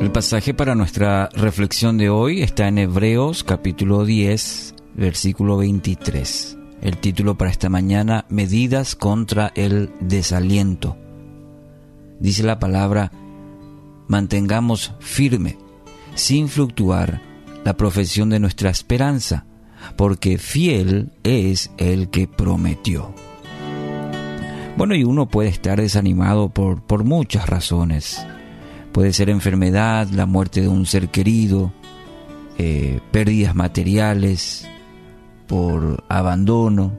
El pasaje para nuestra reflexión de hoy está en Hebreos capítulo 10, versículo 23. El título para esta mañana, Medidas contra el desaliento. Dice la palabra, mantengamos firme, sin fluctuar, la profesión de nuestra esperanza, porque fiel es el que prometió. Bueno, y uno puede estar desanimado por, por muchas razones. Puede ser enfermedad, la muerte de un ser querido, eh, pérdidas materiales, por abandono,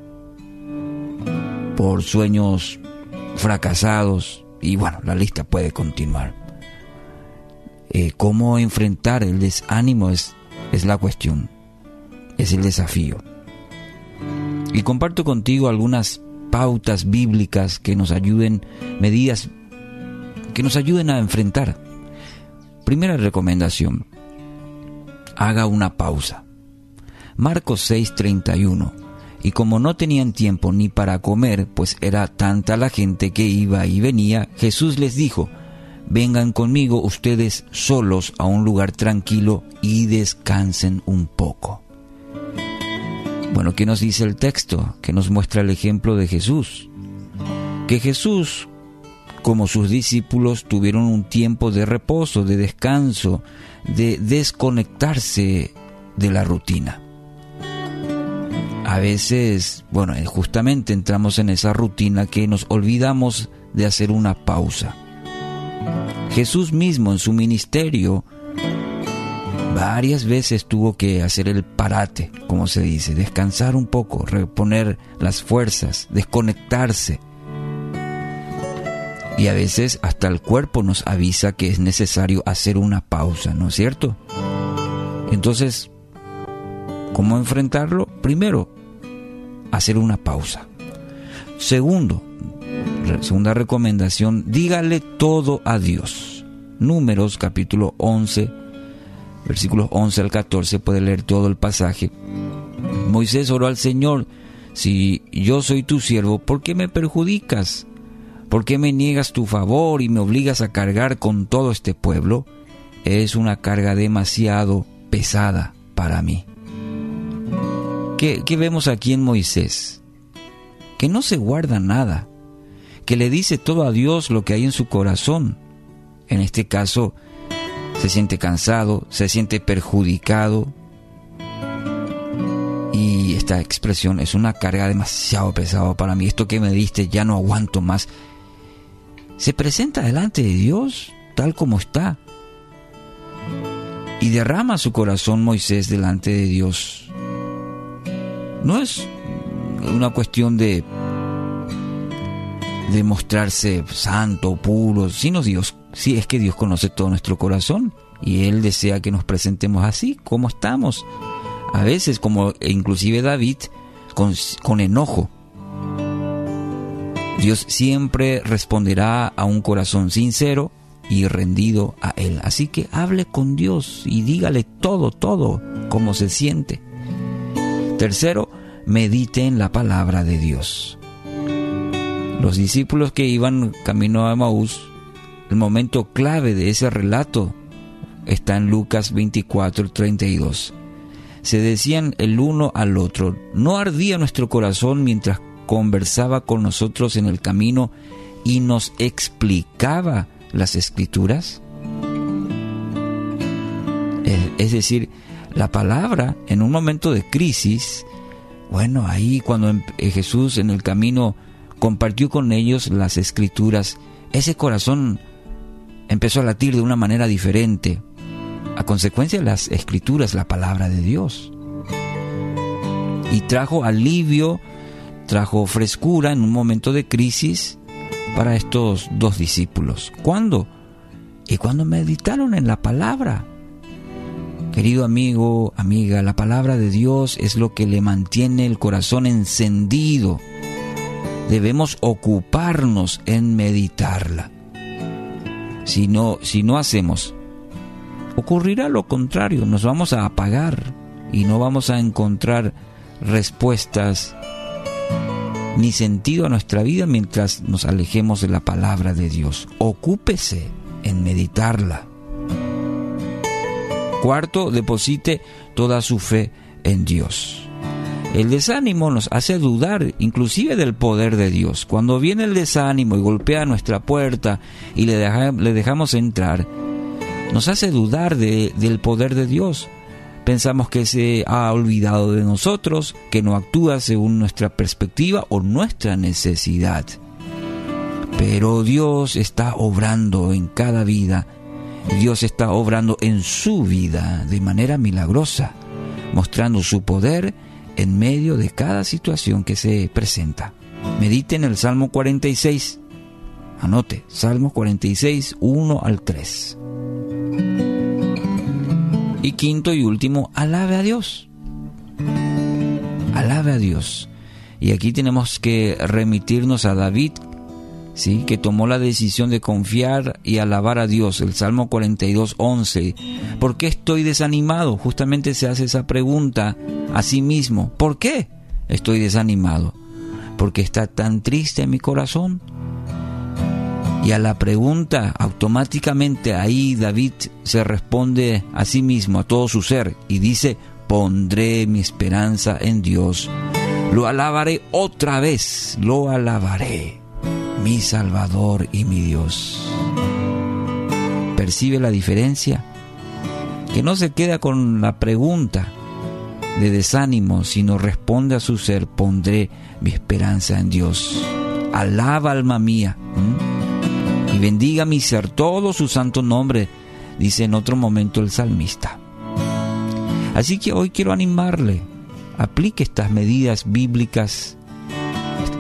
por sueños fracasados y bueno, la lista puede continuar. Eh, ¿Cómo enfrentar el desánimo es, es la cuestión, es el desafío? Y comparto contigo algunas pautas bíblicas que nos ayuden, medidas que nos ayuden a enfrentar. Primera recomendación, haga una pausa. Marcos 6:31. Y como no tenían tiempo ni para comer, pues era tanta la gente que iba y venía, Jesús les dijo, vengan conmigo ustedes solos a un lugar tranquilo y descansen un poco. Bueno, ¿qué nos dice el texto? Que nos muestra el ejemplo de Jesús. Que Jesús, como sus discípulos, tuvieron un tiempo de reposo, de descanso, de desconectarse de la rutina a veces, bueno, eh, justamente entramos en esa rutina que nos olvidamos de hacer una pausa. Jesús mismo en su ministerio varias veces tuvo que hacer el parate, como se dice, descansar un poco, reponer las fuerzas, desconectarse. Y a veces hasta el cuerpo nos avisa que es necesario hacer una pausa, ¿no es cierto? Entonces, ¿cómo enfrentarlo? Primero, hacer una pausa. Segundo, segunda recomendación, dígale todo a Dios. Números capítulo 11, versículos 11 al 14, puede leer todo el pasaje. Moisés oró al Señor, si yo soy tu siervo, ¿por qué me perjudicas? ¿Por qué me niegas tu favor y me obligas a cargar con todo este pueblo? Es una carga demasiado pesada para mí. ¿Qué, vemos aquí en Moisés? Que no se guarda nada, que le dice todo a Dios lo que hay en su corazón. En este caso, se siente cansado, se siente perjudicado. Y esta expresión es una carga demasiado pesada para mí. Esto que me diste ya no aguanto más. Se presenta delante de Dios tal como está. Y derrama su corazón Moisés delante de Dios. No es una cuestión de, de mostrarse santo, puro, sino Dios. Sí, es que Dios conoce todo nuestro corazón y Él desea que nos presentemos así, como estamos. A veces, como inclusive David, con, con enojo. Dios siempre responderá a un corazón sincero y rendido a Él. Así que hable con Dios y dígale todo, todo, cómo se siente. Tercero, medite en la palabra de Dios. Los discípulos que iban camino a Maús, el momento clave de ese relato está en Lucas 24, 32. Se decían el uno al otro, ¿no ardía nuestro corazón mientras conversaba con nosotros en el camino y nos explicaba las escrituras? Es decir, la palabra en un momento de crisis, bueno, ahí cuando em, eh, Jesús en el camino compartió con ellos las escrituras, ese corazón empezó a latir de una manera diferente, a consecuencia de las escrituras, la palabra de Dios. Y trajo alivio, trajo frescura en un momento de crisis para estos dos discípulos. ¿Cuándo? Y cuando meditaron en la palabra. Querido amigo, amiga, la palabra de Dios es lo que le mantiene el corazón encendido. Debemos ocuparnos en meditarla. Si no, si no hacemos, ocurrirá lo contrario, nos vamos a apagar y no vamos a encontrar respuestas ni sentido a nuestra vida mientras nos alejemos de la palabra de Dios. Ocúpese en meditarla. Cuarto, deposite toda su fe en Dios. El desánimo nos hace dudar inclusive del poder de Dios. Cuando viene el desánimo y golpea nuestra puerta y le, dejamos entrar, nos hace dudar del poder de Dios. Pensamos que se ha olvidado de nosotros, que no actúa según nuestra perspectiva o nuestra necesidad. Pero Dios está obrando en cada vida. Dios está obrando en su vida de manera milagrosa, mostrando su poder en medio de cada situación que se presenta. Medite en el Salmo 46. Anote, Salmo 46, 1 al 3. Y quinto y último, alabe a Dios. Alabe a Dios. Y aquí tenemos que remitirnos a David, ¿sí? que tomó la decisión de confiar y alabar a Dios. El Salmo 42, 11. ¿Por qué estoy desanimado? Justamente se hace esa pregunta a sí mismo. ¿Por qué estoy desanimado? Porque está tan triste mi corazón y a la pregunta, automáticamente ahí David se responde a sí mismo, a todo su ser, y dice, pondré mi esperanza en Dios. Lo alabaré otra vez, lo alabaré, mi Salvador y mi Dios. ¿Percibe la diferencia? Que no se queda con la pregunta de desánimo, sino responde a su ser, pondré mi esperanza en Dios. Alaba alma mía y bendiga mi ser todo su santo nombre, dice en otro momento el salmista. Así que hoy quiero animarle, aplique estas medidas bíblicas,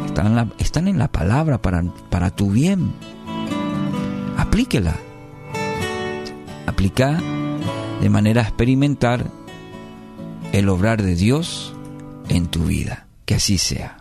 están en la, están en la palabra para, para tu bien, aplíquela, aplica de manera experimental el obrar de Dios en tu vida, que así sea.